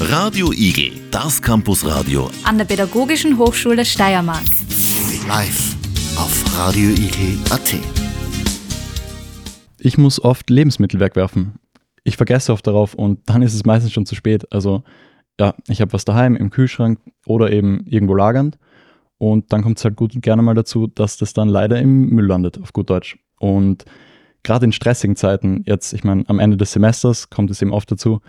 Radio Igel, das Campusradio an der Pädagogischen Hochschule Steiermark. live auf radioigel.at. Ich muss oft Lebensmittel wegwerfen. Ich vergesse oft darauf und dann ist es meistens schon zu spät. Also ja, ich habe was daheim im Kühlschrank oder eben irgendwo lagernd und dann kommt es halt gut und gerne mal dazu, dass das dann leider im Müll landet, auf gut Deutsch. Und gerade in stressigen Zeiten, jetzt, ich meine, am Ende des Semesters kommt es eben oft dazu,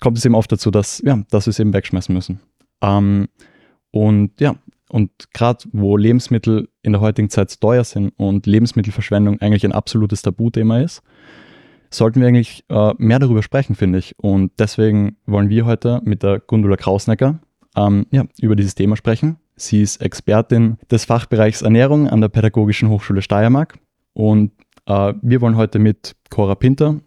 kommt es eben oft dazu, dass, ja, dass wir es eben wegschmeißen müssen. Ähm, und ja, und gerade wo Lebensmittel in der heutigen Zeit teuer sind und Lebensmittelverschwendung eigentlich ein absolutes Tabuthema ist, sollten wir eigentlich äh, mehr darüber sprechen, finde ich. Und deswegen wollen wir heute mit der Gundula Krausnecker ähm, ja, über dieses Thema sprechen. Sie ist Expertin des Fachbereichs Ernährung an der Pädagogischen Hochschule Steiermark. Und äh, wir wollen heute mit Cora Pinter,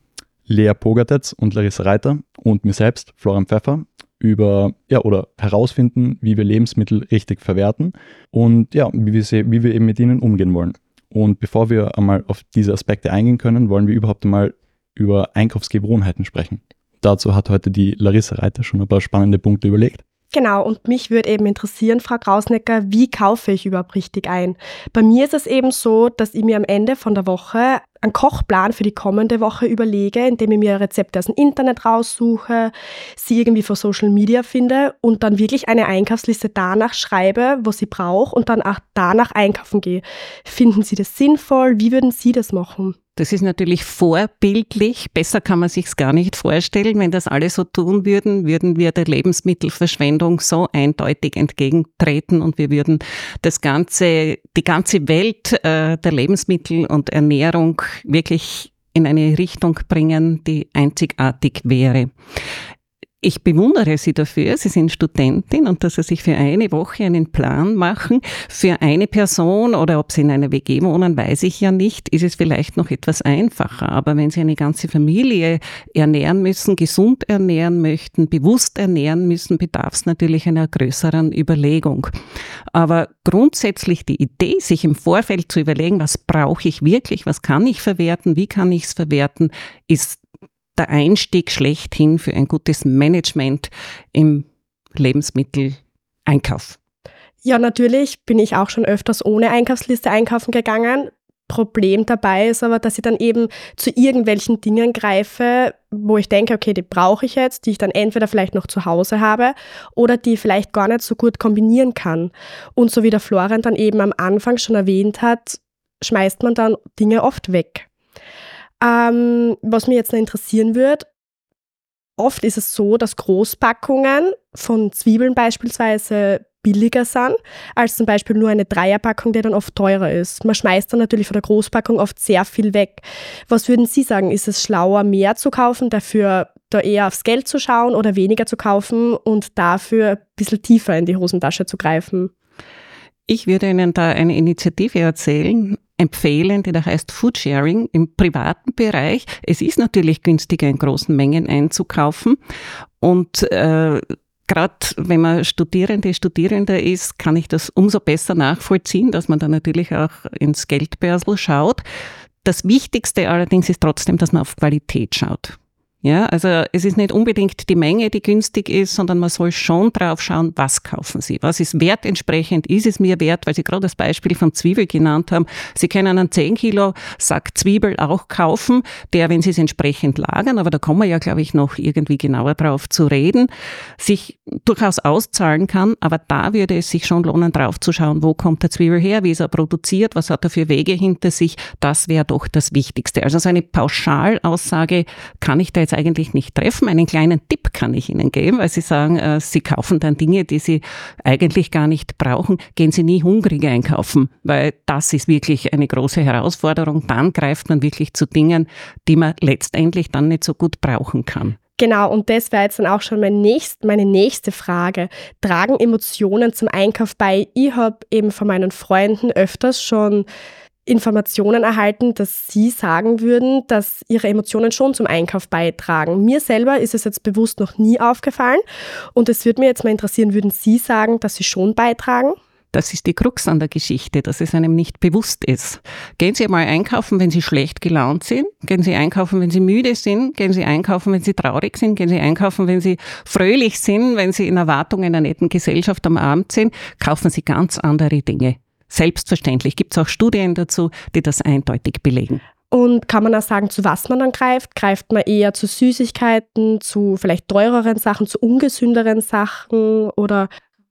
Lea Pogatetz und Larissa Reiter und mir selbst, Florian Pfeffer, über ja oder herausfinden, wie wir Lebensmittel richtig verwerten und ja, wie wir, sie, wie wir eben mit ihnen umgehen wollen. Und bevor wir einmal auf diese Aspekte eingehen können, wollen wir überhaupt einmal über Einkaufsgewohnheiten sprechen. Dazu hat heute die Larissa Reiter schon ein paar spannende Punkte überlegt. Genau, und mich würde eben interessieren, Frau Krausnecker, wie kaufe ich überhaupt richtig ein? Bei mir ist es eben so, dass ich mir am Ende von der Woche einen Kochplan für die kommende Woche überlege, indem ich mir Rezepte aus dem Internet raussuche, sie irgendwie vor Social Media finde und dann wirklich eine Einkaufsliste danach schreibe, was ich brauche und dann auch danach einkaufen gehe. Finden Sie das sinnvoll? Wie würden Sie das machen? Das ist natürlich vorbildlich. Besser kann man sich's gar nicht vorstellen. Wenn das alle so tun würden, würden wir der Lebensmittelverschwendung so eindeutig entgegentreten und wir würden das ganze, die ganze Welt äh, der Lebensmittel und Ernährung wirklich in eine Richtung bringen, die einzigartig wäre. Ich bewundere Sie dafür, Sie sind Studentin und dass Sie sich für eine Woche einen Plan machen. Für eine Person oder ob Sie in einer WG wohnen, weiß ich ja nicht, ist es vielleicht noch etwas einfacher. Aber wenn Sie eine ganze Familie ernähren müssen, gesund ernähren möchten, bewusst ernähren müssen, bedarf es natürlich einer größeren Überlegung. Aber grundsätzlich die Idee, sich im Vorfeld zu überlegen, was brauche ich wirklich, was kann ich verwerten, wie kann ich es verwerten, ist der Einstieg schlechthin für ein gutes Management im Lebensmitteleinkauf. Ja, natürlich bin ich auch schon öfters ohne Einkaufsliste einkaufen gegangen. Problem dabei ist aber, dass ich dann eben zu irgendwelchen Dingen greife, wo ich denke, okay, die brauche ich jetzt, die ich dann entweder vielleicht noch zu Hause habe oder die vielleicht gar nicht so gut kombinieren kann. Und so wie der Florian dann eben am Anfang schon erwähnt hat, schmeißt man dann Dinge oft weg. Ähm, was mich jetzt noch interessieren wird, oft ist es so, dass Großpackungen von Zwiebeln beispielsweise billiger sind als zum Beispiel nur eine Dreierpackung, die dann oft teurer ist. Man schmeißt dann natürlich von der Großpackung oft sehr viel weg. Was würden Sie sagen? Ist es schlauer, mehr zu kaufen, dafür da eher aufs Geld zu schauen oder weniger zu kaufen und dafür ein bisschen tiefer in die Hosentasche zu greifen? Ich würde Ihnen da eine Initiative erzählen, empfehlen, die da heißt Foodsharing im privaten Bereich. Es ist natürlich günstiger, in großen Mengen einzukaufen und äh, Gerade wenn man Studierende, Studierender ist, kann ich das umso besser nachvollziehen, dass man da natürlich auch ins Geldbörsel schaut. Das Wichtigste allerdings ist trotzdem, dass man auf Qualität schaut. Ja, also es ist nicht unbedingt die Menge, die günstig ist, sondern man soll schon drauf schauen, was kaufen Sie. Was ist wertentsprechend? Ist es mir wert? Weil Sie gerade das Beispiel von Zwiebel genannt haben. Sie können einen 10 Kilo Sack Zwiebel auch kaufen, der, wenn Sie es entsprechend lagern, aber da kommen wir ja, glaube ich, noch irgendwie genauer drauf zu reden, sich durchaus auszahlen kann. Aber da würde es sich schon lohnen, drauf zu schauen, wo kommt der Zwiebel her? Wie ist er produziert? Was hat er für Wege hinter sich? Das wäre doch das Wichtigste. Also so eine Pauschalaussage kann ich da jetzt eigentlich nicht treffen. Einen kleinen Tipp kann ich Ihnen geben, weil Sie sagen, äh, Sie kaufen dann Dinge, die Sie eigentlich gar nicht brauchen. Gehen Sie nie hungrig einkaufen, weil das ist wirklich eine große Herausforderung. Dann greift man wirklich zu Dingen, die man letztendlich dann nicht so gut brauchen kann. Genau, und das wäre jetzt dann auch schon mein nächst, meine nächste Frage. Tragen Emotionen zum Einkauf bei? Ich habe eben von meinen Freunden öfters schon Informationen erhalten, dass Sie sagen würden, dass Ihre Emotionen schon zum Einkauf beitragen. Mir selber ist es jetzt bewusst noch nie aufgefallen und es würde mir jetzt mal interessieren, würden Sie sagen, dass Sie schon beitragen? Das ist die Krux an der Geschichte, dass es einem nicht bewusst ist. Gehen Sie mal einkaufen, wenn Sie schlecht gelaunt sind. Gehen Sie einkaufen, wenn Sie müde sind. Gehen Sie einkaufen, wenn Sie traurig sind. Gehen Sie einkaufen, wenn Sie fröhlich sind, wenn Sie in Erwartung einer netten Gesellschaft am Abend sind. Kaufen Sie ganz andere Dinge. Selbstverständlich gibt es auch Studien dazu, die das eindeutig belegen. Und kann man auch sagen, zu was man dann greift? Greift man eher zu Süßigkeiten, zu vielleicht teureren Sachen, zu ungesünderen Sachen oder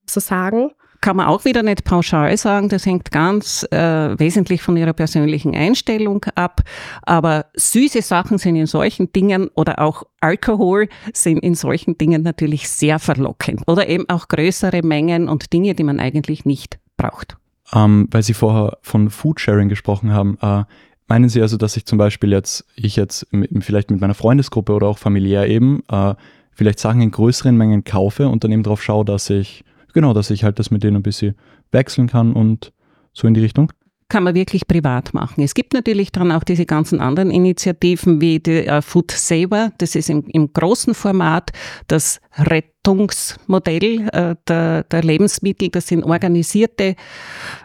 so sagen? Kann man auch wieder nicht pauschal sagen, das hängt ganz äh, wesentlich von ihrer persönlichen Einstellung ab. Aber süße Sachen sind in solchen Dingen oder auch Alkohol sind in solchen Dingen natürlich sehr verlockend. Oder eben auch größere Mengen und Dinge, die man eigentlich nicht braucht. Ähm, weil Sie vorher von Foodsharing gesprochen haben, äh, Meinen Sie also, dass ich zum Beispiel jetzt, ich jetzt vielleicht mit meiner Freundesgruppe oder auch familiär eben, äh, vielleicht Sachen in größeren Mengen kaufe und dann eben darauf schaue, dass ich, genau, dass ich halt das mit denen ein bisschen wechseln kann und so in die Richtung? kann man wirklich privat machen. Es gibt natürlich dann auch diese ganzen anderen Initiativen wie die uh, Food Saver. Das ist im, im großen Format das Rettungsmodell äh, der, der, Lebensmittel. Das sind organisierte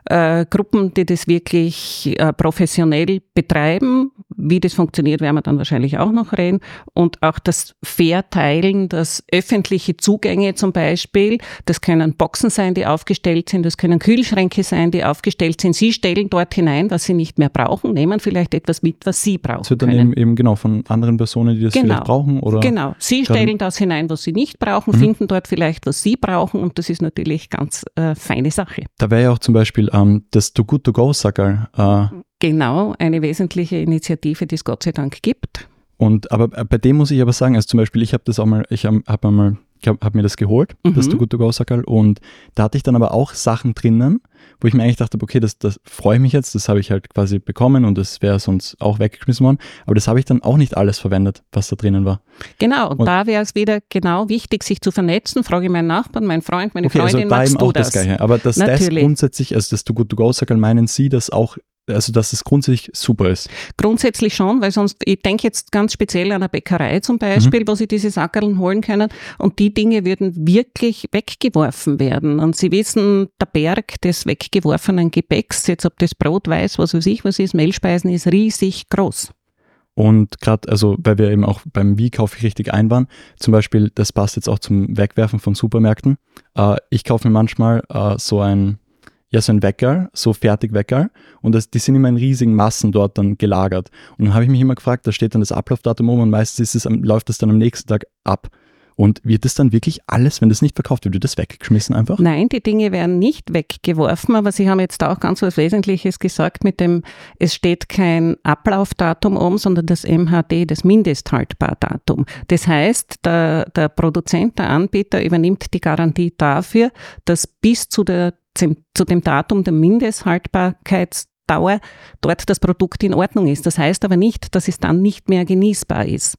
äh, Gruppen, die das wirklich äh, professionell betreiben. Wie das funktioniert, werden wir dann wahrscheinlich auch noch reden. Und auch das Verteilen, das öffentliche Zugänge zum Beispiel, das können Boxen sein, die aufgestellt sind, das können Kühlschränke sein, die aufgestellt sind. Sie stellen dort hinein, was sie nicht mehr brauchen, nehmen vielleicht etwas mit, was sie brauchen. Das wird dann eben, eben, genau von anderen Personen, die das genau. vielleicht brauchen? Oder genau, sie stellen das hinein, was sie nicht brauchen, mhm. finden dort vielleicht, was sie brauchen und das ist natürlich ganz äh, feine Sache. Da wäre ja auch zum Beispiel ähm, das Too Good To Go Sackerl. Äh, genau, eine wesentliche Initiative, die es Gott sei Dank gibt. Und aber bei dem muss ich aber sagen, also zum Beispiel, ich habe das auch mal, ich habe hab mal ich habe hab mir das geholt, mhm. das Too Good To Go Sackerl, und da hatte ich dann aber auch Sachen drinnen, wo ich mir eigentlich dachte, okay, das, das freue ich mich jetzt, das habe ich halt quasi bekommen und das wäre sonst auch weggeschmissen worden. Aber das habe ich dann auch nicht alles verwendet, was da drinnen war. Genau, und, und da wäre es wieder genau wichtig, sich zu vernetzen. Frage meinen Nachbarn, meinen Freund, meine okay, also Freundin, also da eben auch das? das Gleiche. Aber dass Natürlich. das grundsätzlich, also das Too Good To Go Sackerl, meinen Sie das auch also dass es grundsätzlich super ist. Grundsätzlich schon, weil sonst, ich denke jetzt ganz speziell an eine Bäckerei zum Beispiel, mhm. wo sie diese Sackerln holen können und die Dinge würden wirklich weggeworfen werden. Und sie wissen, der Berg des weggeworfenen Gebäcks, jetzt ob das Brot weiß, was weiß ich, was ist, Mehlspeisen, ist riesig groß. Und gerade, also weil wir eben auch beim Wie kaufe ich richtig ein waren, zum Beispiel, das passt jetzt auch zum Wegwerfen von Supermärkten. Äh, ich kaufe mir manchmal äh, so ein ja so ein Wecker, so Fertigwecker und das, die sind immer in riesigen Massen dort dann gelagert. Und dann habe ich mich immer gefragt, da steht dann das Ablaufdatum um und meistens ist es, läuft das dann am nächsten Tag ab. Und wird das dann wirklich alles, wenn das nicht verkauft wird, wird das weggeschmissen einfach? Nein, die Dinge werden nicht weggeworfen, aber Sie haben jetzt auch ganz was Wesentliches gesagt mit dem, es steht kein Ablaufdatum um, sondern das MHD, das Mindesthaltbardatum. Das heißt, der, der Produzent, der Anbieter übernimmt die Garantie dafür, dass bis zu der zu dem Datum der Mindesthaltbarkeitsdauer dort das Produkt in Ordnung ist. Das heißt aber nicht, dass es dann nicht mehr genießbar ist.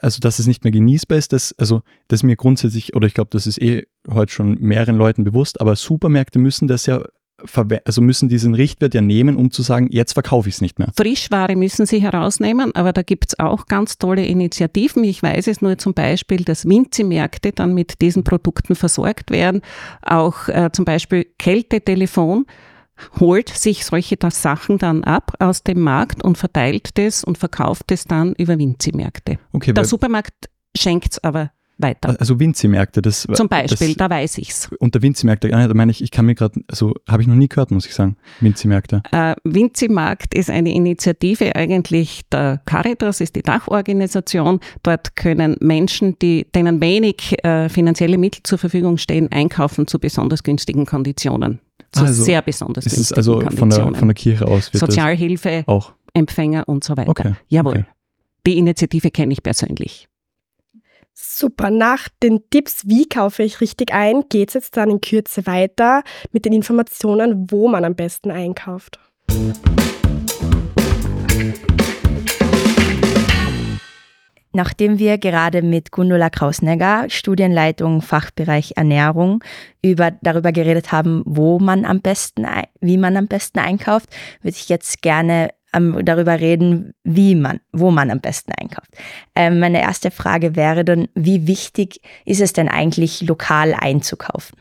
Also, dass es nicht mehr genießbar ist, das, also, das ist mir grundsätzlich, oder ich glaube, das ist eh heute schon mehreren Leuten bewusst, aber Supermärkte müssen das ja also müssen diesen Richtwert ja nehmen, um zu sagen, jetzt verkaufe ich es nicht mehr. Frischware müssen sie herausnehmen, aber da gibt es auch ganz tolle Initiativen. Ich weiß es nur zum Beispiel, dass Winzimärkte dann mit diesen Produkten versorgt werden. Auch äh, zum Beispiel Kältetelefon holt sich solche Sachen dann ab aus dem Markt und verteilt das und verkauft es dann über Winzimärkte. Okay, Der Supermarkt schenkt es aber weiter. Also Winzimärkte, das Zum Beispiel, das, da weiß ich's. Unter Winzimärkte, da meine ich, ich kann mir gerade, also habe ich noch nie gehört, muss ich sagen, Winzimärkte. Äh, Winzimarkt ist eine Initiative eigentlich der Caritas, ist die Dachorganisation. Dort können Menschen, die, denen wenig äh, finanzielle Mittel zur Verfügung stehen, einkaufen zu besonders günstigen Konditionen. Zu also, sehr besonders günstigen ist es also von der, von der Kirche aus? Sozialhilfe, auch. Empfänger und so weiter. Okay. Jawohl. Okay. Die Initiative kenne ich persönlich. Super, nach den Tipps, wie kaufe ich richtig ein, geht es jetzt dann in Kürze weiter mit den Informationen, wo man am besten einkauft. Nachdem wir gerade mit Gundula Krausnegger, Studienleitung Fachbereich Ernährung, über, darüber geredet haben, wo man am besten, wie man am besten einkauft, würde ich jetzt gerne ähm, darüber reden, wie man, wo man am besten einkauft. Ähm, meine erste Frage wäre dann, wie wichtig ist es denn eigentlich, lokal einzukaufen?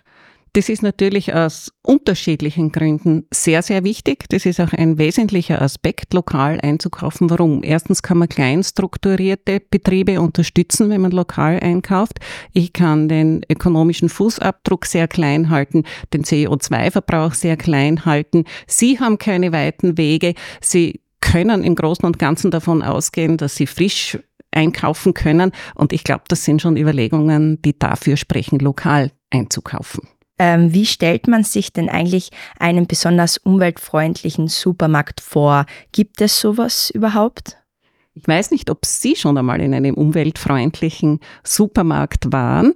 Das ist natürlich aus unterschiedlichen Gründen sehr, sehr wichtig. Das ist auch ein wesentlicher Aspekt, lokal einzukaufen. Warum? Erstens kann man klein strukturierte Betriebe unterstützen, wenn man lokal einkauft. Ich kann den ökonomischen Fußabdruck sehr klein halten, den CO2-Verbrauch sehr klein halten. Sie haben keine weiten Wege. Sie können im Großen und Ganzen davon ausgehen, dass sie frisch einkaufen können. Und ich glaube, das sind schon Überlegungen, die dafür sprechen, lokal einzukaufen. Ähm, wie stellt man sich denn eigentlich einen besonders umweltfreundlichen Supermarkt vor? Gibt es sowas überhaupt? Ich weiß nicht, ob Sie schon einmal in einem umweltfreundlichen Supermarkt waren.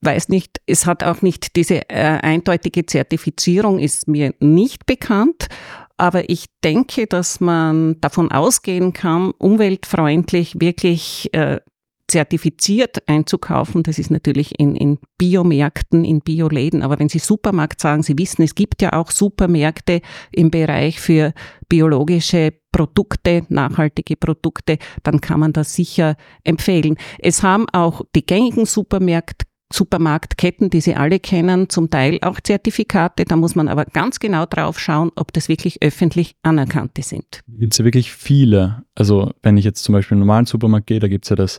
Weiß nicht, es hat auch nicht diese äh, eindeutige Zertifizierung, ist mir nicht bekannt. Aber ich denke, dass man davon ausgehen kann, umweltfreundlich wirklich äh, zertifiziert einzukaufen. Das ist natürlich in, in Biomärkten, in Bioläden. Aber wenn Sie Supermarkt sagen, Sie wissen, es gibt ja auch Supermärkte im Bereich für biologische Produkte, nachhaltige Produkte, dann kann man das sicher empfehlen. Es haben auch die gängigen Supermärkte Supermarktketten, die Sie alle kennen, zum Teil auch Zertifikate. Da muss man aber ganz genau drauf schauen, ob das wirklich öffentlich anerkannte sind. Gibt es ja wirklich viele. Also wenn ich jetzt zum Beispiel in einen normalen Supermarkt gehe, da gibt es ja das,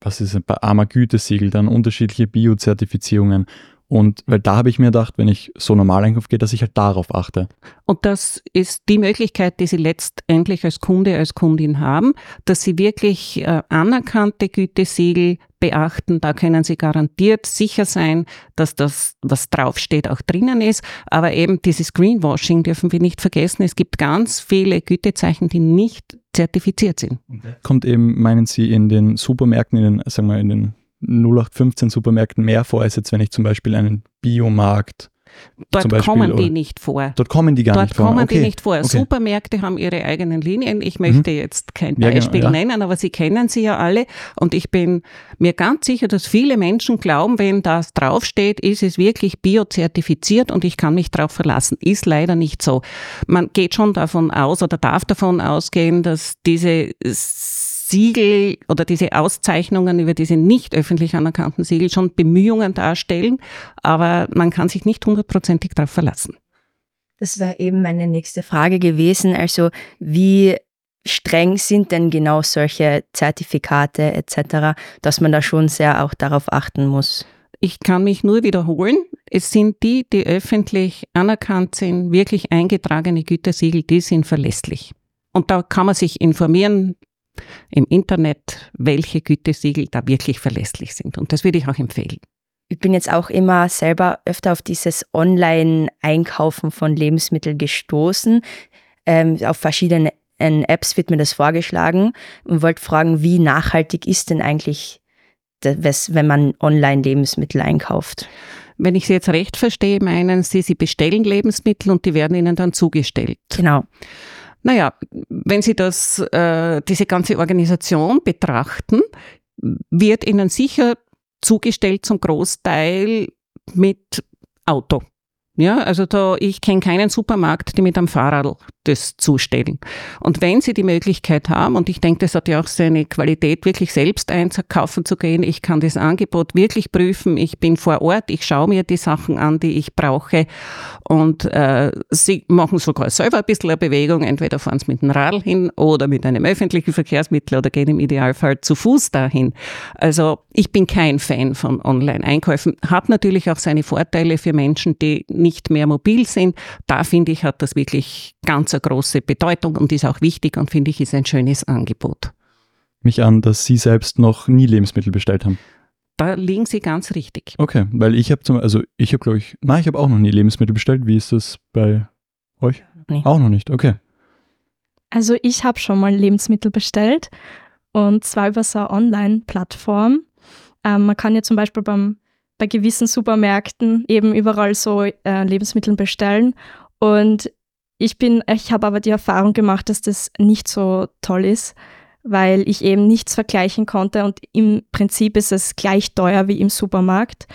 was ist bei Armer Gütesiegel, dann unterschiedliche Bio-Zertifizierungen. Und weil da habe ich mir gedacht, wenn ich so normal einkaufe gehe, dass ich halt darauf achte. Und das ist die Möglichkeit, die Sie letztendlich als Kunde, als Kundin haben, dass Sie wirklich äh, anerkannte Gütesiegel beachten. Da können Sie garantiert sicher sein, dass das, was draufsteht, auch drinnen ist. Aber eben dieses Greenwashing dürfen wir nicht vergessen. Es gibt ganz viele Gütezeichen, die nicht zertifiziert sind. Kommt eben, meinen Sie, in den Supermärkten, in den, sagen wir, in den 0815 Supermärkten mehr vor, als jetzt wenn ich zum Beispiel einen Biomarkt Dort Beispiel, kommen die nicht vor. Dort kommen die gar Dort nicht vor. Dort kommen okay. die nicht vor. Okay. Supermärkte haben ihre eigenen Linien. Ich möchte mhm. jetzt kein Beispiel ja, genau, ja. nennen, aber Sie kennen sie ja alle. Und ich bin mir ganz sicher, dass viele Menschen glauben, wenn das draufsteht, ist es wirklich biozertifiziert und ich kann mich darauf verlassen. Ist leider nicht so. Man geht schon davon aus oder darf davon ausgehen, dass diese Siegel oder diese Auszeichnungen über diese nicht öffentlich anerkannten Siegel schon Bemühungen darstellen, aber man kann sich nicht hundertprozentig darauf verlassen. Das wäre eben meine nächste Frage gewesen. Also wie streng sind denn genau solche Zertifikate etc., dass man da schon sehr auch darauf achten muss? Ich kann mich nur wiederholen. Es sind die, die öffentlich anerkannt sind, wirklich eingetragene Gütesiegel, die sind verlässlich. Und da kann man sich informieren, im Internet, welche Gütesiegel da wirklich verlässlich sind. Und das würde ich auch empfehlen. Ich bin jetzt auch immer selber öfter auf dieses Online-Einkaufen von Lebensmitteln gestoßen. Ähm, auf verschiedenen Apps wird mir das vorgeschlagen und wollte fragen, wie nachhaltig ist denn eigentlich das, wenn man online Lebensmittel einkauft? Wenn ich Sie jetzt recht verstehe, meinen Sie, Sie bestellen Lebensmittel und die werden Ihnen dann zugestellt. Genau. Naja, wenn Sie das, äh, diese ganze Organisation betrachten, wird Ihnen sicher zugestellt zum Großteil mit Auto. Ja, also da, ich kenne keinen Supermarkt, die mit einem Fahrrad das zustellen. Und wenn Sie die Möglichkeit haben, und ich denke, das hat ja auch seine Qualität, wirklich selbst einkaufen zu gehen, ich kann das Angebot wirklich prüfen, ich bin vor Ort, ich schaue mir die Sachen an, die ich brauche und äh, Sie machen sogar selber ein bisschen eine Bewegung, entweder fahren Sie mit dem Radl hin oder mit einem öffentlichen Verkehrsmittel oder gehen im Idealfall zu Fuß dahin. Also ich bin kein Fan von Online-Einkäufen, hat natürlich auch seine Vorteile für Menschen, die nicht mehr mobil sind. Da finde ich, hat das wirklich ganz ganz eine große Bedeutung und ist auch wichtig und finde ich, ist ein schönes Angebot. Mich an, dass Sie selbst noch nie Lebensmittel bestellt haben. Da liegen Sie ganz richtig. Okay, weil ich habe zum also ich habe glaube ich, nein, ich habe auch noch nie Lebensmittel bestellt. Wie ist das bei euch? Nee. Auch noch nicht, okay. Also ich habe schon mal Lebensmittel bestellt und zwar über so eine Online-Plattform. Ähm, man kann ja zum Beispiel beim, bei gewissen Supermärkten eben überall so äh, Lebensmittel bestellen und ich bin, ich habe aber die Erfahrung gemacht, dass das nicht so toll ist, weil ich eben nichts vergleichen konnte und im Prinzip ist es gleich teuer wie im Supermarkt.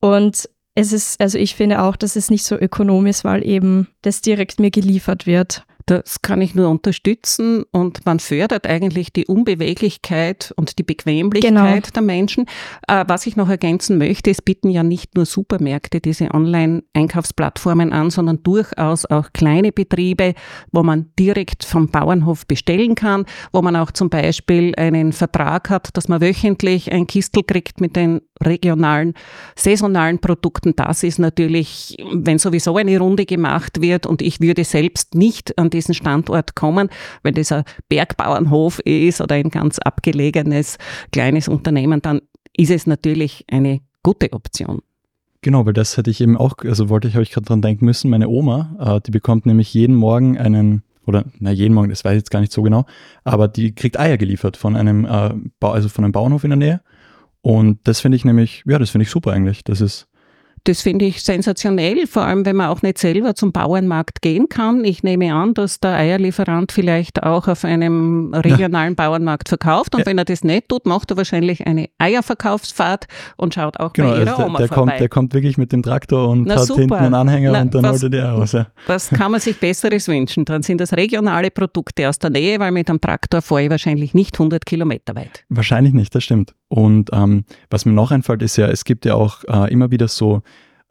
Und es ist, also ich finde auch, dass es nicht so ökonomisch, weil eben das direkt mir geliefert wird. Das kann ich nur unterstützen und man fördert eigentlich die Unbeweglichkeit und die Bequemlichkeit genau. der Menschen. Äh, was ich noch ergänzen möchte, es bieten ja nicht nur Supermärkte diese Online-Einkaufsplattformen an, sondern durchaus auch kleine Betriebe, wo man direkt vom Bauernhof bestellen kann, wo man auch zum Beispiel einen Vertrag hat, dass man wöchentlich ein Kistel kriegt mit den regionalen, saisonalen Produkten. Das ist natürlich, wenn sowieso eine Runde gemacht wird und ich würde selbst nicht an diesen Standort kommen, wenn das ein Bergbauernhof ist oder ein ganz abgelegenes kleines Unternehmen, dann ist es natürlich eine gute Option. Genau, weil das hätte ich eben auch, also wollte ich, habe ich gerade dran denken müssen, meine Oma, äh, die bekommt nämlich jeden Morgen einen, oder na jeden Morgen, das weiß ich jetzt gar nicht so genau, aber die kriegt Eier geliefert von einem, äh, also von einem Bauernhof in der Nähe. Und das finde ich nämlich, ja, das finde ich super eigentlich. Das ist das finde ich sensationell, vor allem wenn man auch nicht selber zum Bauernmarkt gehen kann. Ich nehme an, dass der Eierlieferant vielleicht auch auf einem regionalen ja. Bauernmarkt verkauft und ja. wenn er das nicht tut, macht er wahrscheinlich eine Eierverkaufsfahrt und schaut auch genau, bei ihrer also der, Oma der vorbei. Kommt, der kommt wirklich mit dem Traktor und Na, hat super. hinten einen Anhänger Na, und dann was, holt er die raus. Ja. Was kann man sich Besseres wünschen? Dann sind das regionale Produkte aus der Nähe, weil mit einem Traktor fahre ich wahrscheinlich nicht 100 Kilometer weit. Wahrscheinlich nicht, das stimmt. Und ähm, was mir noch einfällt, ist ja, es gibt ja auch äh, immer wieder so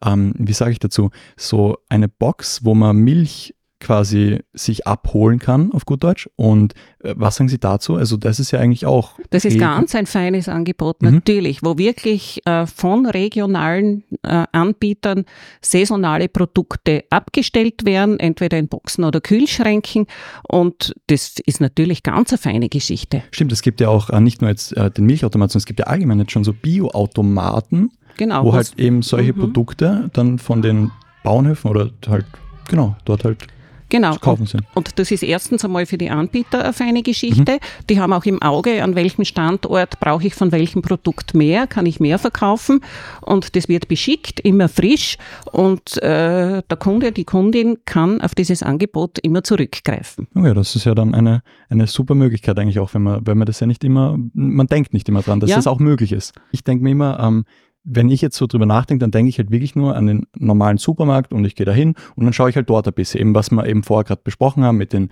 ähm, wie sage ich dazu, so eine Box, wo man Milch quasi sich abholen kann, auf gut Deutsch. Und äh, was sagen Sie dazu? Also das ist ja eigentlich auch. Das ist ganz ein feines Angebot, mhm. natürlich, wo wirklich äh, von regionalen äh, Anbietern saisonale Produkte abgestellt werden, entweder in Boxen oder Kühlschränken. Und das ist natürlich ganz eine feine Geschichte. Stimmt, es gibt ja auch äh, nicht nur jetzt äh, den Milchautomaten, sondern es gibt ja allgemein jetzt schon so Bioautomaten Genau. Wo halt eben solche mhm. Produkte dann von den Bauernhöfen oder halt, genau, dort halt Genau. kaufen sind. Und das ist erstens einmal für die Anbieter eine feine Geschichte. Mhm. Die haben auch im Auge, an welchem Standort brauche ich von welchem Produkt mehr, kann ich mehr verkaufen. Und das wird beschickt, immer frisch. Und äh, der Kunde, die Kundin kann auf dieses Angebot immer zurückgreifen. Oh ja, das ist ja dann eine, eine super Möglichkeit eigentlich auch, wenn man, wenn man das ja nicht immer, man denkt nicht immer dran, dass ja. das auch möglich ist. Ich denke mir immer, ähm, wenn ich jetzt so drüber nachdenke, dann denke ich halt wirklich nur an den normalen Supermarkt und ich gehe da hin und dann schaue ich halt dort ein bisschen, eben was wir eben vorher gerade besprochen haben mit den,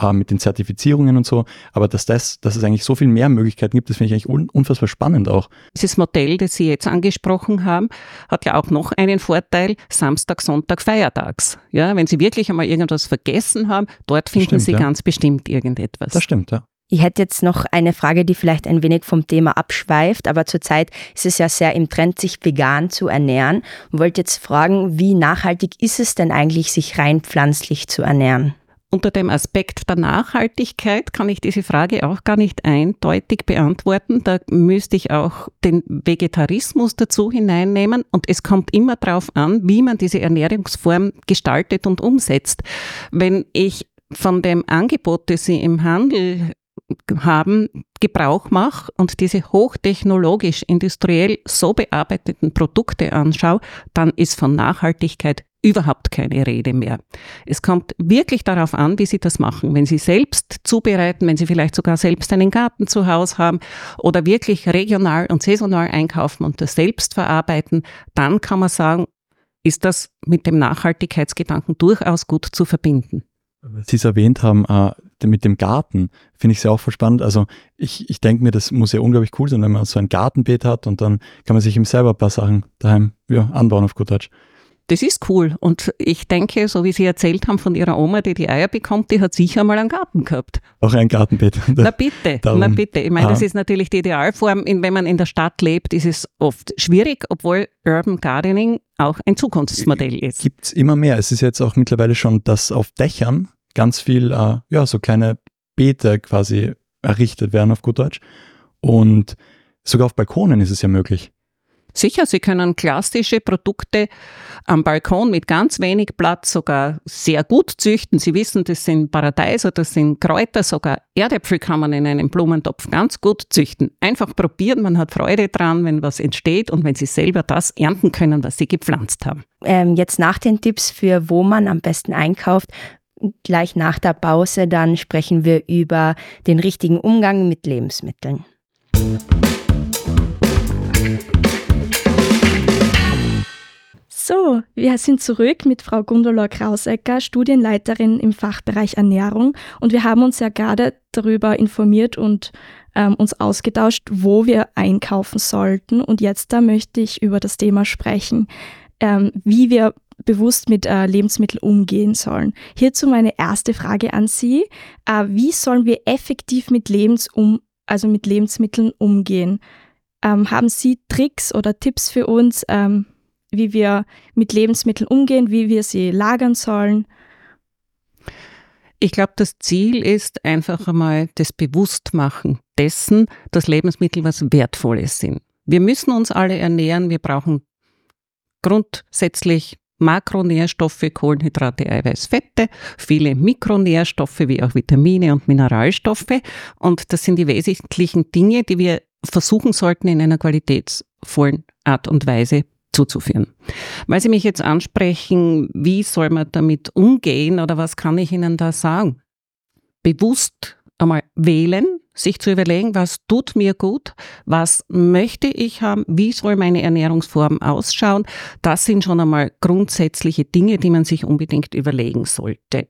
äh, mit den Zertifizierungen und so. Aber dass, das, dass es eigentlich so viel mehr Möglichkeiten gibt, das finde ich eigentlich un unfassbar spannend auch. Dieses Modell, das Sie jetzt angesprochen haben, hat ja auch noch einen Vorteil, Samstag, Sonntag, Feiertags. Ja, wenn Sie wirklich einmal irgendwas vergessen haben, dort finden stimmt, Sie ja. ganz bestimmt irgendetwas. Das stimmt, ja. Ich hätte jetzt noch eine Frage, die vielleicht ein wenig vom Thema abschweift, aber zurzeit ist es ja sehr im Trend, sich vegan zu ernähren. Und wollte jetzt fragen, wie nachhaltig ist es denn eigentlich, sich rein pflanzlich zu ernähren? Unter dem Aspekt der Nachhaltigkeit kann ich diese Frage auch gar nicht eindeutig beantworten. Da müsste ich auch den Vegetarismus dazu hineinnehmen. Und es kommt immer darauf an, wie man diese Ernährungsform gestaltet und umsetzt. Wenn ich von dem Angebot, das Sie im Handel haben, Gebrauch mache und diese hochtechnologisch, industriell so bearbeiteten Produkte anschaue, dann ist von Nachhaltigkeit überhaupt keine Rede mehr. Es kommt wirklich darauf an, wie Sie das machen. Wenn Sie selbst zubereiten, wenn Sie vielleicht sogar selbst einen Garten zu Hause haben oder wirklich regional und saisonal einkaufen und das selbst verarbeiten, dann kann man sagen, ist das mit dem Nachhaltigkeitsgedanken durchaus gut zu verbinden. Sie es erwähnt haben, äh, mit dem Garten, finde ich es ja auch voll spannend. Also ich, ich denke mir, das muss ja unglaublich cool sein, wenn man so ein Gartenbeet hat und dann kann man sich eben selber ein paar Sachen daheim ja, anbauen auf gut Deutsch. Das ist cool. Und ich denke, so wie Sie erzählt haben von Ihrer Oma, die die Eier bekommt, die hat sicher mal einen Garten gehabt. Auch ein Gartenbeet. Na bitte, Darum, na bitte. Ich meine, das ist natürlich die Idealform. wenn man in der Stadt lebt, ist es oft schwierig, obwohl Urban Gardening auch ein Zukunftsmodell ist. Gibt es immer mehr. Es ist jetzt auch mittlerweile schon, dass auf Dächern ganz viel, äh, ja, so kleine Beete quasi errichtet werden auf gut Deutsch. Und sogar auf Balkonen ist es ja möglich. Sicher, Sie können klassische Produkte am Balkon mit ganz wenig Platz sogar sehr gut züchten. Sie wissen, das sind Paradeiser, das sind Kräuter, sogar Erdäpfel kann man in einem Blumentopf ganz gut züchten. Einfach probieren, man hat Freude dran, wenn was entsteht und wenn Sie selber das ernten können, was Sie gepflanzt haben. Ähm, jetzt nach den Tipps für wo man am besten einkauft, gleich nach der Pause dann sprechen wir über den richtigen Umgang mit Lebensmitteln. So, wir sind zurück mit Frau Gundula Krausecker, Studienleiterin im Fachbereich Ernährung. Und wir haben uns ja gerade darüber informiert und ähm, uns ausgetauscht, wo wir einkaufen sollten. Und jetzt da möchte ich über das Thema sprechen, ähm, wie wir bewusst mit äh, Lebensmitteln umgehen sollen. Hierzu meine erste Frage an Sie. Äh, wie sollen wir effektiv mit, Lebens um, also mit Lebensmitteln umgehen? Ähm, haben Sie Tricks oder Tipps für uns, ähm, wie wir mit Lebensmitteln umgehen, wie wir sie lagern sollen? Ich glaube, das Ziel ist einfach einmal das Bewusstmachen dessen, dass Lebensmittel was Wertvolles sind. Wir müssen uns alle ernähren, wir brauchen grundsätzlich Makronährstoffe, Kohlenhydrate, Eiweiß, Fette, viele Mikronährstoffe wie auch Vitamine und Mineralstoffe. Und das sind die wesentlichen Dinge, die wir versuchen sollten, in einer qualitätsvollen Art und Weise zuzuführen. Weil Sie mich jetzt ansprechen, wie soll man damit umgehen oder was kann ich Ihnen da sagen? Bewusst einmal wählen, sich zu überlegen, was tut mir gut, was möchte ich haben, wie soll meine Ernährungsform ausschauen. Das sind schon einmal grundsätzliche Dinge, die man sich unbedingt überlegen sollte.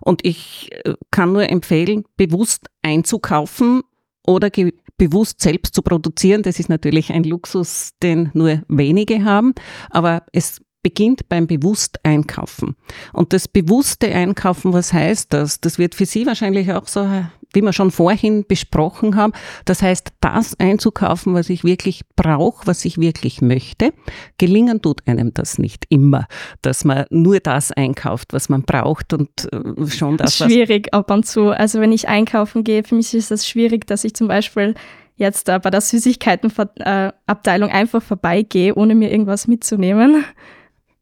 Und ich äh, kann nur empfehlen, bewusst einzukaufen oder bewusst selbst zu produzieren. Das ist natürlich ein Luxus, den nur wenige haben, aber es beginnt beim Bewusst-Einkaufen. Und das bewusste Einkaufen, was heißt das? Das wird für Sie wahrscheinlich auch so wie wir schon vorhin besprochen haben. Das heißt, das einzukaufen, was ich wirklich brauche, was ich wirklich möchte. Gelingen tut einem das nicht immer, dass man nur das einkauft, was man braucht und äh, schon das. Schwierig ab und zu. Also wenn ich einkaufen gehe, für mich ist das schwierig, dass ich zum Beispiel jetzt äh, bei der Süßigkeitenabteilung einfach vorbeigehe, ohne mir irgendwas mitzunehmen.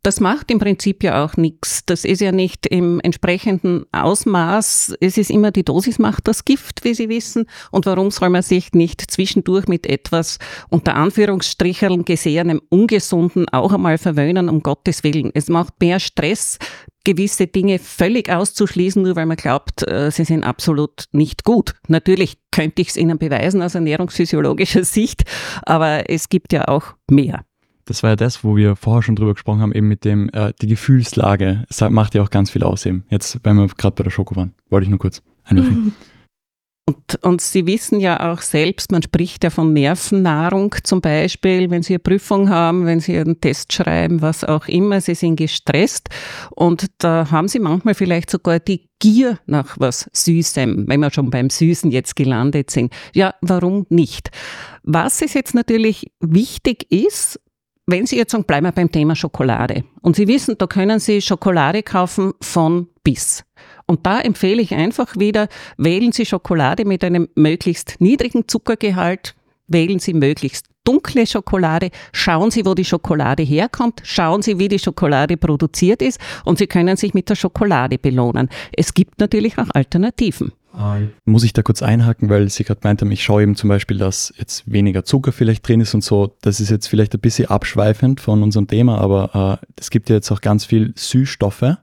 Das macht im Prinzip ja auch nichts. Das ist ja nicht im entsprechenden Ausmaß. Es ist immer die Dosis macht das Gift, wie Sie wissen. Und warum soll man sich nicht zwischendurch mit etwas unter Anführungsstricheln gesehenem Ungesunden auch einmal verwöhnen, um Gottes Willen. Es macht mehr Stress, gewisse Dinge völlig auszuschließen, nur weil man glaubt, äh, sie sind absolut nicht gut. Natürlich könnte ich es Ihnen beweisen aus ernährungsphysiologischer Sicht, aber es gibt ja auch mehr das war ja das, wo wir vorher schon drüber gesprochen haben, eben mit dem, äh, die Gefühlslage. Das macht ja auch ganz viel aus eben. Jetzt, wenn wir gerade bei der Schoko waren. Wollte ich nur kurz einwerfen. Und, und Sie wissen ja auch selbst, man spricht ja von Nervennahrung zum Beispiel, wenn Sie eine Prüfung haben, wenn Sie einen Test schreiben, was auch immer, Sie sind gestresst und da haben Sie manchmal vielleicht sogar die Gier nach was Süßem, wenn wir schon beim Süßen jetzt gelandet sind. Ja, warum nicht? Was es jetzt natürlich wichtig ist, wenn Sie jetzt sagen, bleiben wir beim Thema Schokolade. Und Sie wissen, da können Sie Schokolade kaufen von bis. Und da empfehle ich einfach wieder, wählen Sie Schokolade mit einem möglichst niedrigen Zuckergehalt, wählen Sie möglichst dunkle Schokolade, schauen Sie, wo die Schokolade herkommt, schauen Sie, wie die Schokolade produziert ist und Sie können sich mit der Schokolade belohnen. Es gibt natürlich auch Alternativen. Muss ich da kurz einhaken, weil Sie gerade meint ich schaue eben zum Beispiel, dass jetzt weniger Zucker vielleicht drin ist und so. Das ist jetzt vielleicht ein bisschen abschweifend von unserem Thema, aber äh, es gibt ja jetzt auch ganz viel Süßstoffe.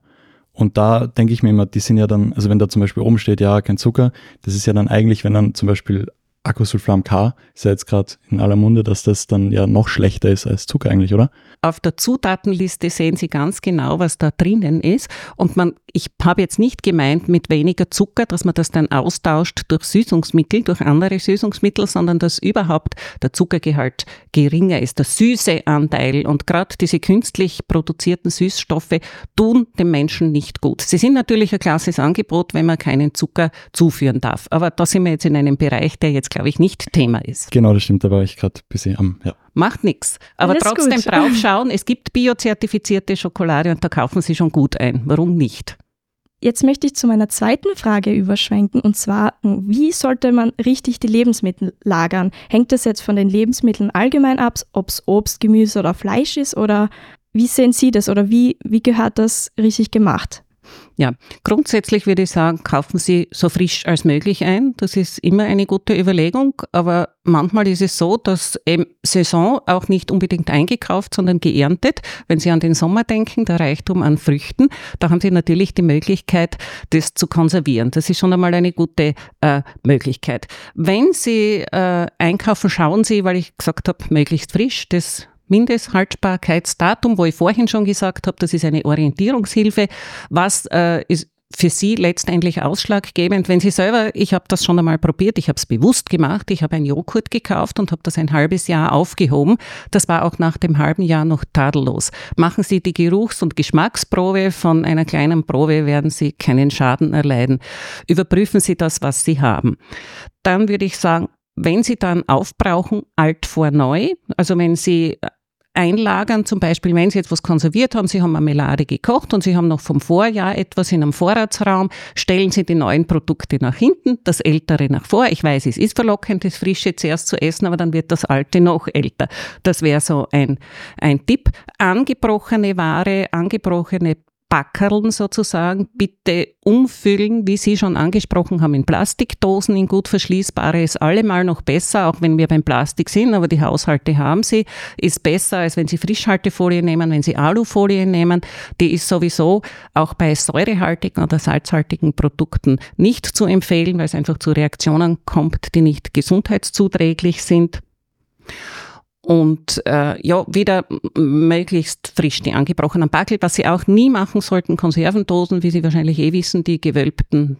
Und da denke ich mir immer, die sind ja dann, also wenn da zum Beispiel oben steht, ja, kein Zucker, das ist ja dann eigentlich, wenn dann zum Beispiel Acrylsulfam K ist ja jetzt gerade in aller Munde, dass das dann ja noch schlechter ist als Zucker eigentlich, oder? Auf der Zutatenliste sehen Sie ganz genau, was da drinnen ist. Und man, ich habe jetzt nicht gemeint mit weniger Zucker, dass man das dann austauscht durch Süßungsmittel, durch andere Süßungsmittel, sondern dass überhaupt der Zuckergehalt geringer ist, der süße Anteil. Und gerade diese künstlich produzierten Süßstoffe tun dem Menschen nicht gut. Sie sind natürlich ein klasses Angebot, wenn man keinen Zucker zuführen darf. Aber da sind wir jetzt in einem Bereich, der jetzt, glaube ich, nicht Thema ist. Genau, das stimmt. Da war ich gerade ein bisschen am, ja. Macht nichts. Aber Alles trotzdem gut. draufschauen, es gibt biozertifizierte Schokolade und da kaufen Sie schon gut ein. Warum nicht? Jetzt möchte ich zu meiner zweiten Frage überschwenken und zwar, wie sollte man richtig die Lebensmittel lagern? Hängt das jetzt von den Lebensmitteln allgemein ab, ob es Obst, Gemüse oder Fleisch ist oder wie sehen Sie das oder wie, wie gehört das richtig gemacht? Ja, grundsätzlich würde ich sagen, kaufen Sie so frisch als möglich ein. Das ist immer eine gute Überlegung. Aber manchmal ist es so, dass eben Saison auch nicht unbedingt eingekauft, sondern geerntet. Wenn Sie an den Sommer denken, der Reichtum an Früchten, da haben Sie natürlich die Möglichkeit, das zu konservieren. Das ist schon einmal eine gute äh, Möglichkeit. Wenn Sie äh, einkaufen, schauen Sie, weil ich gesagt habe, möglichst frisch, das Mindesthaltbarkeitsdatum, wo ich vorhin schon gesagt habe, das ist eine Orientierungshilfe. Was äh, ist für Sie letztendlich ausschlaggebend, wenn Sie selber, ich habe das schon einmal probiert, ich habe es bewusst gemacht, ich habe einen Joghurt gekauft und habe das ein halbes Jahr aufgehoben. Das war auch nach dem halben Jahr noch tadellos. Machen Sie die Geruchs- und Geschmacksprobe von einer kleinen Probe, werden Sie keinen Schaden erleiden. Überprüfen Sie das, was Sie haben. Dann würde ich sagen, wenn Sie dann aufbrauchen, alt vor neu, also wenn Sie einlagern, zum Beispiel, wenn Sie jetzt was konserviert haben, Sie haben Marmelade gekocht und Sie haben noch vom Vorjahr etwas in einem Vorratsraum, stellen Sie die neuen Produkte nach hinten, das Ältere nach vor. Ich weiß, es ist verlockend, das Frische zuerst zu essen, aber dann wird das Alte noch älter. Das wäre so ein, ein Tipp. Angebrochene Ware, angebrochene Backerln sozusagen bitte umfüllen, wie Sie schon angesprochen haben, in Plastikdosen, in gut verschließbare ist allemal noch besser, auch wenn wir beim Plastik sind, aber die Haushalte haben sie, ist besser, als wenn Sie Frischhaltefolie nehmen, wenn Sie Alufolie nehmen. Die ist sowieso auch bei säurehaltigen oder salzhaltigen Produkten nicht zu empfehlen, weil es einfach zu Reaktionen kommt, die nicht gesundheitszuträglich sind und äh, ja, wieder möglichst frisch die angebrochenen Backel. Was Sie auch nie machen sollten, Konservendosen, wie Sie wahrscheinlich eh wissen, die gewölbten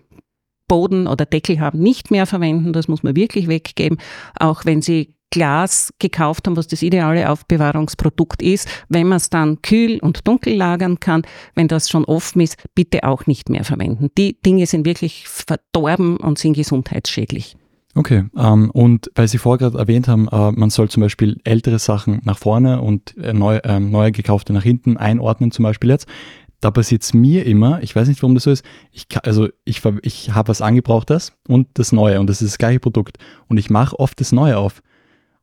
Boden oder Deckel haben, nicht mehr verwenden. Das muss man wirklich weggeben. Auch wenn Sie Glas gekauft haben, was das ideale Aufbewahrungsprodukt ist, wenn man es dann kühl und dunkel lagern kann, wenn das schon offen ist, bitte auch nicht mehr verwenden. Die Dinge sind wirklich verdorben und sind gesundheitsschädlich. Okay, ähm, und weil Sie vorher gerade erwähnt haben, äh, man soll zum Beispiel ältere Sachen nach vorne und äh, neu, äh, neue gekaufte nach hinten einordnen, zum Beispiel jetzt. Da passiert es mir immer, ich weiß nicht, warum das so ist, ich, also ich, ich habe was Angebrauchtes und das Neue und das ist das gleiche Produkt und ich mache oft das Neue auf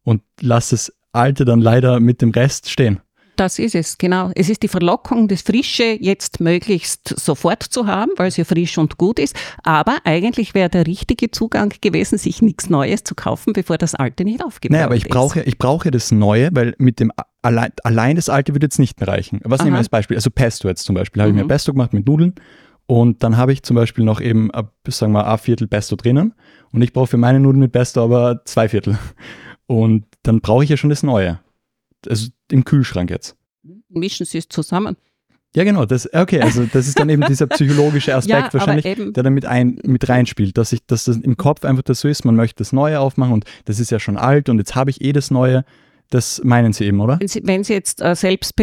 und lasse das Alte dann leider mit dem Rest stehen. Das ist es, genau. Es ist die Verlockung, das Frische jetzt möglichst sofort zu haben, weil es ja frisch und gut ist. Aber eigentlich wäre der richtige Zugang gewesen, sich nichts Neues zu kaufen, bevor das Alte nicht aufgebaut naja, aber ich brauche, ich brauche das Neue, weil mit dem allein, allein das Alte würde jetzt nicht mehr reichen. Was Aha. nehmen wir als Beispiel? Also Pesto jetzt zum Beispiel. Habe mhm. ich mir mhm. Pesto gemacht mit Nudeln und dann habe ich zum Beispiel noch eben, sagen wir, ein Viertel Pesto drinnen und ich brauche für meine Nudeln mit Pesto aber zwei Viertel. Und dann brauche ich ja schon das Neue also im Kühlschrank jetzt. Mischen Sie es zusammen. Ja, genau. Das, okay, also das ist dann eben dieser psychologische Aspekt ja, wahrscheinlich, der da mit, ein, mit reinspielt, dass, ich, dass das im Kopf einfach das so ist, man möchte das Neue aufmachen und das ist ja schon alt und jetzt habe ich eh das Neue. Das meinen Sie eben, oder? Wenn Sie, wenn Sie jetzt äh, selbst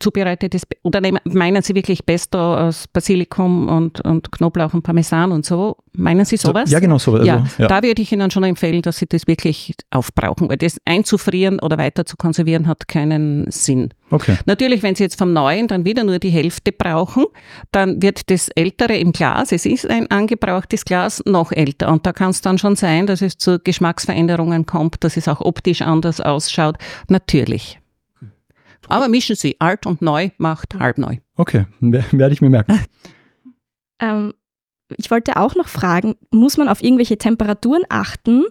zubereitetes, oder meinen Sie wirklich Pesto aus Basilikum und, und Knoblauch und Parmesan und so? Meinen Sie sowas? So, ja, genau sowas. Ja, also, ja, da würde ich Ihnen schon empfehlen, dass Sie das wirklich aufbrauchen, weil das einzufrieren oder weiter zu konservieren hat keinen Sinn. Okay. Natürlich, wenn Sie jetzt vom Neuen dann wieder nur die Hälfte brauchen, dann wird das Ältere im Glas, es ist ein angebrauchtes Glas, noch älter. Und da kann es dann schon sein, dass es zu Geschmacksveränderungen kommt, dass es auch optisch anders ausschaut. Natürlich. Aber mischen Sie, alt und neu macht halb neu. Okay, werde ich mir merken. ähm, ich wollte auch noch fragen, muss man auf irgendwelche Temperaturen achten,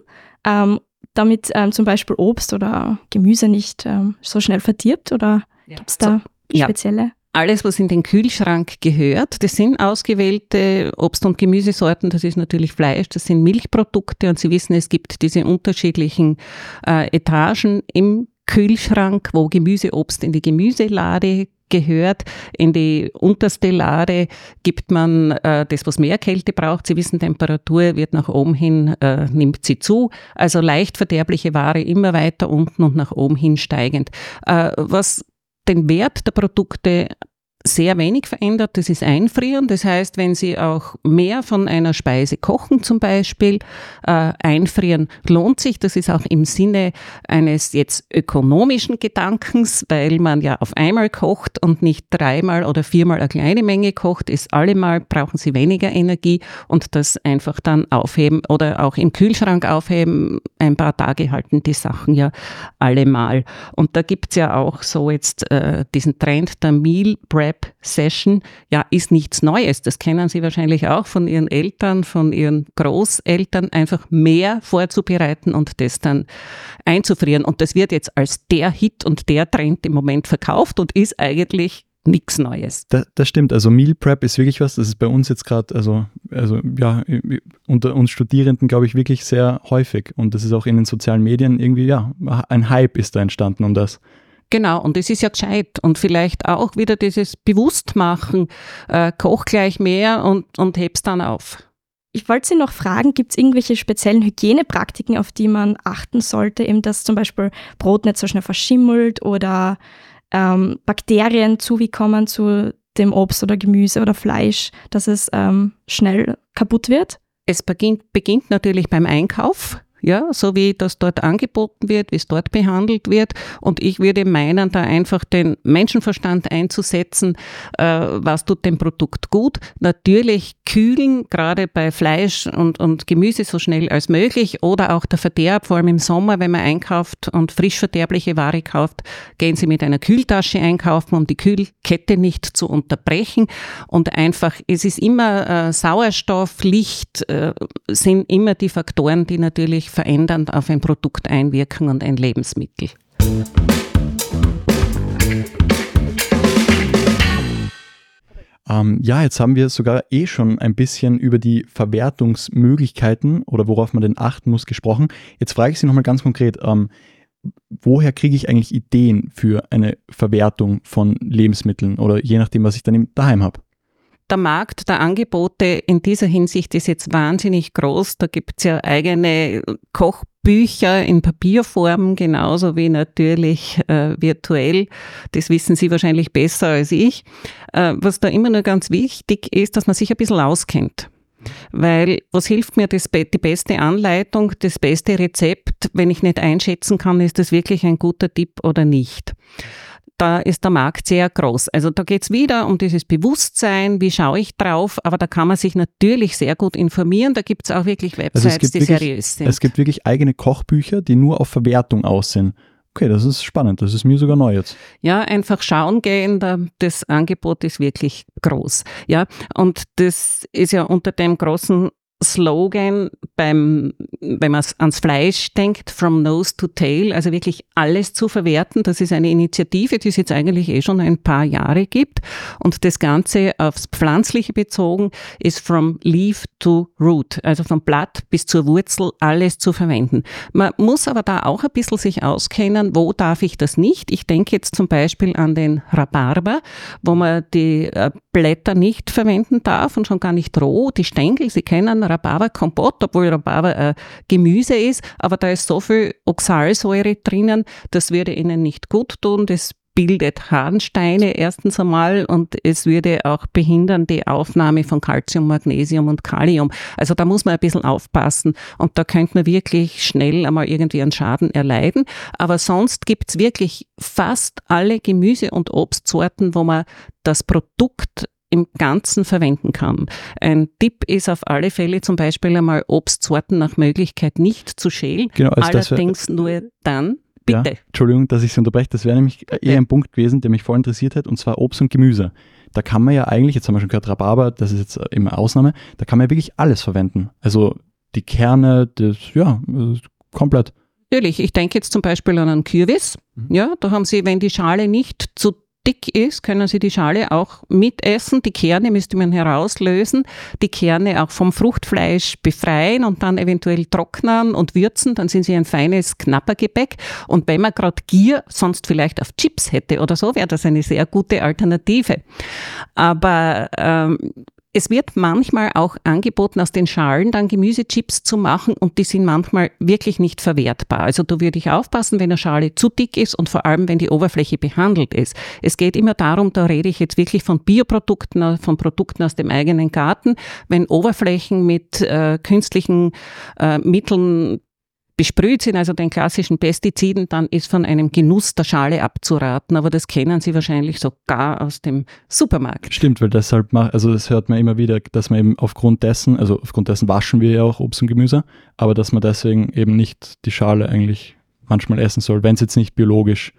ähm, damit ähm, zum Beispiel Obst oder Gemüse nicht ähm, so schnell verdirbt? Oder ja. gibt es da so, spezielle? Ja. Alles, was in den Kühlschrank gehört, das sind ausgewählte Obst- und Gemüsesorten, das ist natürlich Fleisch, das sind Milchprodukte und Sie wissen, es gibt diese unterschiedlichen äh, Etagen im Kühlschrank, wo Gemüse, Obst in die Gemüselade gehört. In die unterste Lade gibt man äh, das, was mehr Kälte braucht. Sie wissen, Temperatur wird nach oben hin, äh, nimmt sie zu. Also leicht verderbliche Ware immer weiter unten und nach oben hin steigend. Äh, was den Wert der Produkte sehr wenig verändert, das ist Einfrieren. Das heißt, wenn Sie auch mehr von einer Speise kochen zum Beispiel, äh, einfrieren lohnt sich. Das ist auch im Sinne eines jetzt ökonomischen Gedankens, weil man ja auf einmal kocht und nicht dreimal oder viermal eine kleine Menge kocht, ist allemal brauchen Sie weniger Energie und das einfach dann aufheben oder auch im Kühlschrank aufheben. Ein paar Tage halten die Sachen ja allemal. Und da gibt's ja auch so jetzt äh, diesen Trend der Meal Prep Prep-Session ja ist nichts Neues. Das kennen Sie wahrscheinlich auch von Ihren Eltern, von Ihren Großeltern, einfach mehr vorzubereiten und das dann einzufrieren. Und das wird jetzt als der Hit und der Trend im Moment verkauft und ist eigentlich nichts Neues. Das, das, stimmt. Also Meal Prep ist wirklich was, das ist bei uns jetzt gerade, also, also ja, unter uns Studierenden, glaube ich, wirklich sehr häufig. Und das ist auch in den sozialen Medien irgendwie, ja, ein Hype ist da entstanden um das Genau, und es ist ja gescheit. Und vielleicht auch wieder dieses Bewusstmachen, äh, koch gleich mehr und, und heb's dann auf. Ich wollte Sie noch fragen, gibt es irgendwelche speziellen Hygienepraktiken, auf die man achten sollte, eben dass zum Beispiel Brot nicht so schnell verschimmelt oder ähm, Bakterien zu wie kommen zu dem Obst oder Gemüse oder Fleisch, dass es ähm, schnell kaputt wird? Es beginnt, beginnt natürlich beim Einkauf ja, so wie das dort angeboten wird, wie es dort behandelt wird. Und ich würde meinen, da einfach den Menschenverstand einzusetzen, äh, was tut dem Produkt gut. Natürlich kühlen, gerade bei Fleisch und, und Gemüse so schnell als möglich oder auch der Verderb, vor allem im Sommer, wenn man einkauft und frisch verderbliche Ware kauft, gehen Sie mit einer Kühltasche einkaufen, um die Kühlkette nicht zu unterbrechen. Und einfach, es ist immer äh, Sauerstoff, Licht äh, sind immer die Faktoren, die natürlich verändernd auf ein Produkt einwirken und ein Lebensmittel. Ähm, ja, jetzt haben wir sogar eh schon ein bisschen über die Verwertungsmöglichkeiten oder worauf man denn achten muss gesprochen. Jetzt frage ich Sie nochmal ganz konkret, ähm, woher kriege ich eigentlich Ideen für eine Verwertung von Lebensmitteln oder je nachdem, was ich dann daheim habe? Der Markt der Angebote in dieser Hinsicht ist jetzt wahnsinnig groß. Da gibt es ja eigene Kochbücher in Papierform, genauso wie natürlich äh, virtuell. Das wissen Sie wahrscheinlich besser als ich. Äh, was da immer nur ganz wichtig ist, dass man sich ein bisschen auskennt. Weil was hilft mir das, die beste Anleitung, das beste Rezept, wenn ich nicht einschätzen kann, ist das wirklich ein guter Tipp oder nicht da ist der Markt sehr groß. Also da geht es wieder um dieses Bewusstsein, wie schaue ich drauf, aber da kann man sich natürlich sehr gut informieren. Da gibt es auch wirklich Websites, also die wirklich, seriös sind. Es gibt wirklich eigene Kochbücher, die nur auf Verwertung aussehen. Okay, das ist spannend. Das ist mir sogar neu jetzt. Ja, einfach schauen gehen. Das Angebot ist wirklich groß. Ja, und das ist ja unter dem großen Slogan beim, wenn man ans Fleisch denkt, from nose to tail, also wirklich alles zu verwerten. Das ist eine Initiative, die es jetzt eigentlich eh schon ein paar Jahre gibt. Und das Ganze aufs Pflanzliche bezogen ist from leaf to root, also vom Blatt bis zur Wurzel alles zu verwenden. Man muss aber da auch ein bisschen sich auskennen, wo darf ich das nicht. Ich denke jetzt zum Beispiel an den Rhabarber, wo man die äh, Blätter nicht verwenden darf und schon gar nicht roh. Die Stängel, Sie kennen Rhabarberkompott, obwohl Rhabarber äh, Gemüse ist, aber da ist so viel Oxalsäure drinnen, das würde ihnen nicht gut tun. Das bildet Harnsteine erstens einmal und es würde auch behindern die Aufnahme von Calcium, Magnesium und Kalium. Also da muss man ein bisschen aufpassen und da könnte man wirklich schnell einmal irgendwie einen Schaden erleiden. Aber sonst gibt es wirklich fast alle Gemüse- und Obstsorten, wo man das Produkt im Ganzen verwenden kann. Ein Tipp ist auf alle Fälle zum Beispiel einmal Obstsorten nach Möglichkeit nicht zu schälen. Genau, also Allerdings wär, nur dann. Bitte. Ja, Entschuldigung, dass ich Sie unterbreche. Das wäre nämlich eher ein Punkt gewesen, der mich voll interessiert hat, und zwar Obst und Gemüse. Da kann man ja eigentlich, jetzt haben wir schon gehört, Rhabarber, das ist jetzt immer Ausnahme, da kann man ja wirklich alles verwenden. Also die Kerne, das, ja, komplett. Natürlich, ich denke jetzt zum Beispiel an einen Kürbis. Mhm. Ja, da haben Sie, wenn die Schale nicht zu dick ist, können Sie die Schale auch mitessen. Die Kerne müsste man herauslösen, die Kerne auch vom Fruchtfleisch befreien und dann eventuell trocknen und würzen. Dann sind sie ein feines Knappergebäck. Und wenn man gerade Gier sonst vielleicht auf Chips hätte oder so, wäre das eine sehr gute Alternative. Aber ähm, es wird manchmal auch angeboten, aus den Schalen dann Gemüsechips zu machen und die sind manchmal wirklich nicht verwertbar. Also da würde ich aufpassen, wenn eine Schale zu dick ist und vor allem, wenn die Oberfläche behandelt ist. Es geht immer darum, da rede ich jetzt wirklich von Bioprodukten, von Produkten aus dem eigenen Garten. Wenn Oberflächen mit äh, künstlichen äh, Mitteln besprüht sind, also den klassischen Pestiziden, dann ist von einem Genuss der Schale abzuraten. Aber das kennen Sie wahrscheinlich sogar aus dem Supermarkt. Stimmt, weil deshalb, also das hört man immer wieder, dass man eben aufgrund dessen, also aufgrund dessen waschen wir ja auch Obst und Gemüse, aber dass man deswegen eben nicht die Schale eigentlich manchmal essen soll, wenn es jetzt nicht biologisch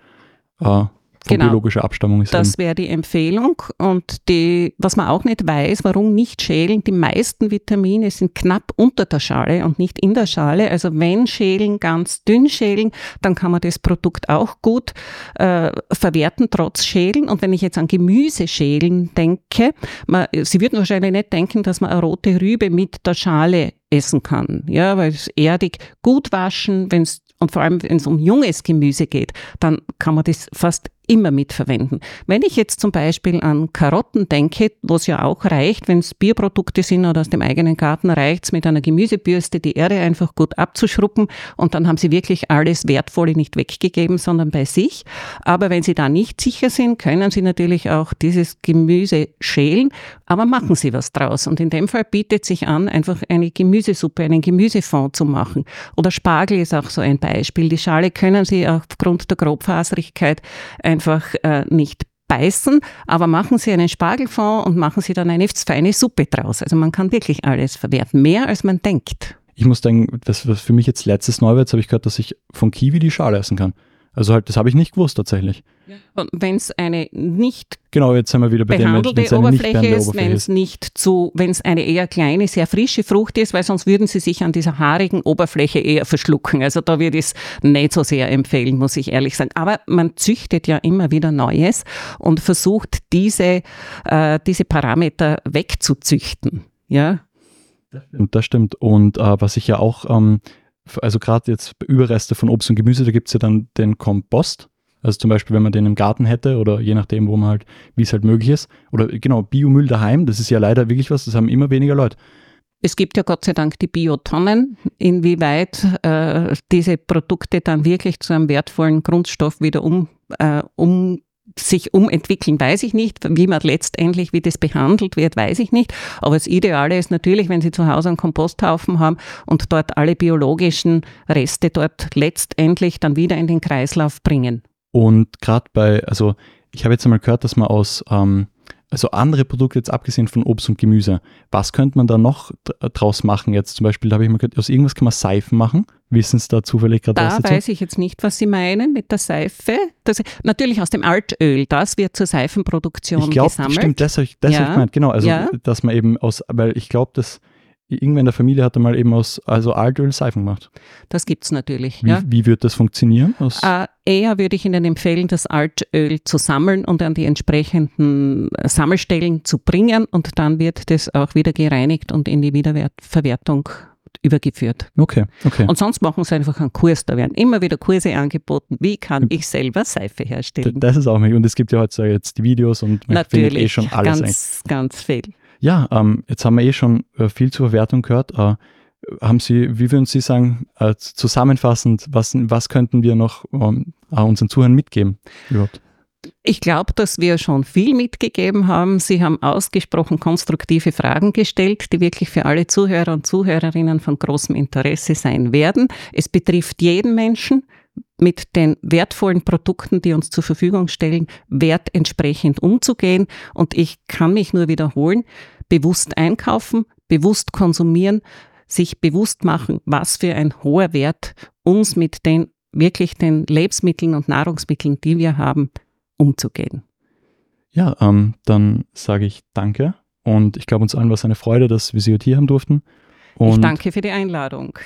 äh, von genau. biologischer Abstammung ist. Das wäre die Empfehlung. Und die, was man auch nicht weiß, warum nicht schälen, die meisten Vitamine sind knapp unter der Schale und nicht in der Schale. Also wenn schälen, ganz dünn schälen, dann kann man das Produkt auch gut äh, verwerten, trotz Schälen. Und wenn ich jetzt an Gemüse schälen denke, man, Sie würden wahrscheinlich nicht denken, dass man eine rote Rübe mit der Schale essen kann. Ja, weil es erdig gut waschen, wenn es und vor allem wenn es um junges Gemüse geht, dann kann man das fast immer mitverwenden. Wenn ich jetzt zum Beispiel an Karotten denke, wo es ja auch reicht, wenn es Bioprodukte sind oder aus dem eigenen Garten, reicht es mit einer Gemüsebürste die Erde einfach gut abzuschruppen und dann haben Sie wirklich alles Wertvolle nicht weggegeben, sondern bei sich. Aber wenn Sie da nicht sicher sind, können Sie natürlich auch dieses Gemüse schälen, aber machen Sie was draus. Und in dem Fall bietet sich an, einfach eine Gemüsesuppe, einen Gemüsefond zu machen. Oder Spargel ist auch so ein Beispiel. Die Schale können Sie aufgrund der Grobfaserigkeit einfach äh, nicht beißen, aber machen Sie einen Spargelfond und machen Sie dann eine feine Suppe draus. Also man kann wirklich alles verwerten, mehr als man denkt. Ich muss denken, das was für mich jetzt letztes Neuwärts habe ich gehört, dass ich von Kiwi die Schale essen kann. Also halt, das habe ich nicht gewusst tatsächlich. Und wenn es eine nicht Genau, jetzt sind wir wieder bei dem, wenn behandelte es eine nicht Oberfläche ist, Oberfläche wenn es nicht zu, wenn es eine eher kleine, sehr frische Frucht ist, weil sonst würden sie sich an dieser haarigen Oberfläche eher verschlucken. Also da würde ich es nicht so sehr empfehlen, muss ich ehrlich sagen. Aber man züchtet ja immer wieder Neues und versucht diese, äh, diese Parameter wegzuzüchten. Ja, Und das stimmt. Und äh, was ich ja auch, ähm, also gerade jetzt Überreste von Obst und Gemüse, da gibt es ja dann den Kompost. Also zum Beispiel, wenn man den im Garten hätte oder je nachdem, wo man halt, wie es halt möglich ist. Oder genau, Biomüll daheim, das ist ja leider wirklich was, das haben immer weniger Leute. Es gibt ja Gott sei Dank die Biotonnen. Inwieweit äh, diese Produkte dann wirklich zu einem wertvollen Grundstoff wieder um, äh, um sich umentwickeln, weiß ich nicht. Wie man letztendlich, wie das behandelt wird, weiß ich nicht. Aber das Ideale ist natürlich, wenn Sie zu Hause einen Komposthaufen haben und dort alle biologischen Reste dort letztendlich dann wieder in den Kreislauf bringen. Und gerade bei, also ich habe jetzt einmal gehört, dass man aus, ähm, also andere Produkte jetzt abgesehen von Obst und Gemüse, was könnte man da noch dr- draus machen jetzt? Zum Beispiel, da habe ich mal gehört, aus irgendwas kann man Seifen machen. Wissen Sie da zufällig gerade was Da dazu? weiß ich jetzt nicht, was Sie meinen mit der Seife. Das, natürlich aus dem Altöl, das wird zur Seifenproduktion Ich glaube, gesammelt. stimmt, das habe ich, das hab Ja, ich gemeint, genau. Also, ja. dass man eben aus, weil ich glaube, dass irgendwer in der Familie hat mal eben aus, also Altöl Seifen gemacht. Das gibt's natürlich. Wie, Ja. wie wird das funktionieren? Äh, eher würde ich Ihnen empfehlen, das Altöl zu sammeln und an die entsprechenden Sammelstellen zu bringen und dann wird das auch wieder gereinigt und in die Wiederverwertung übergeführt. okay, okay. Und sonst machen Sie einfach einen Kurs. Da werden immer wieder Kurse angeboten. Wie kann ich selber Seife herstellen? das ist auch möglich. Und es gibt ja heutzutage jetzt die Videos und man findet eh Natürlich, schon alles eigentlich. ganz, ganz viel. Ja, ähm, jetzt haben wir eh schon äh, viel zur Verwertung gehört. Äh, haben Sie, wie würden Sie sagen, äh, zusammenfassend, was, was könnten wir noch ähm, äh, unseren Zuhörern mitgeben überhaupt? Ich glaube, dass wir schon viel mitgegeben haben. Sie haben ausgesprochen konstruktive Fragen gestellt, die wirklich für alle Zuhörer und Zuhörerinnen von großem Interesse sein werden. Es betrifft jeden Menschen mit den wertvollen Produkten, die uns zur Verfügung stellen, wertentsprechend umzugehen. Und ich kann mich nur wiederholen, bewusst einkaufen, bewusst konsumieren, sich bewusst machen, was für ein hoher Wert uns mit den wirklich den Lebensmitteln und Nahrungsmitteln, die wir haben, umzugehen. Ja, ähm, dann sage ich danke und ich glaube uns allen war es eine Freude, dass wir Sie heute hier haben durften. Und ich danke für die Einladung.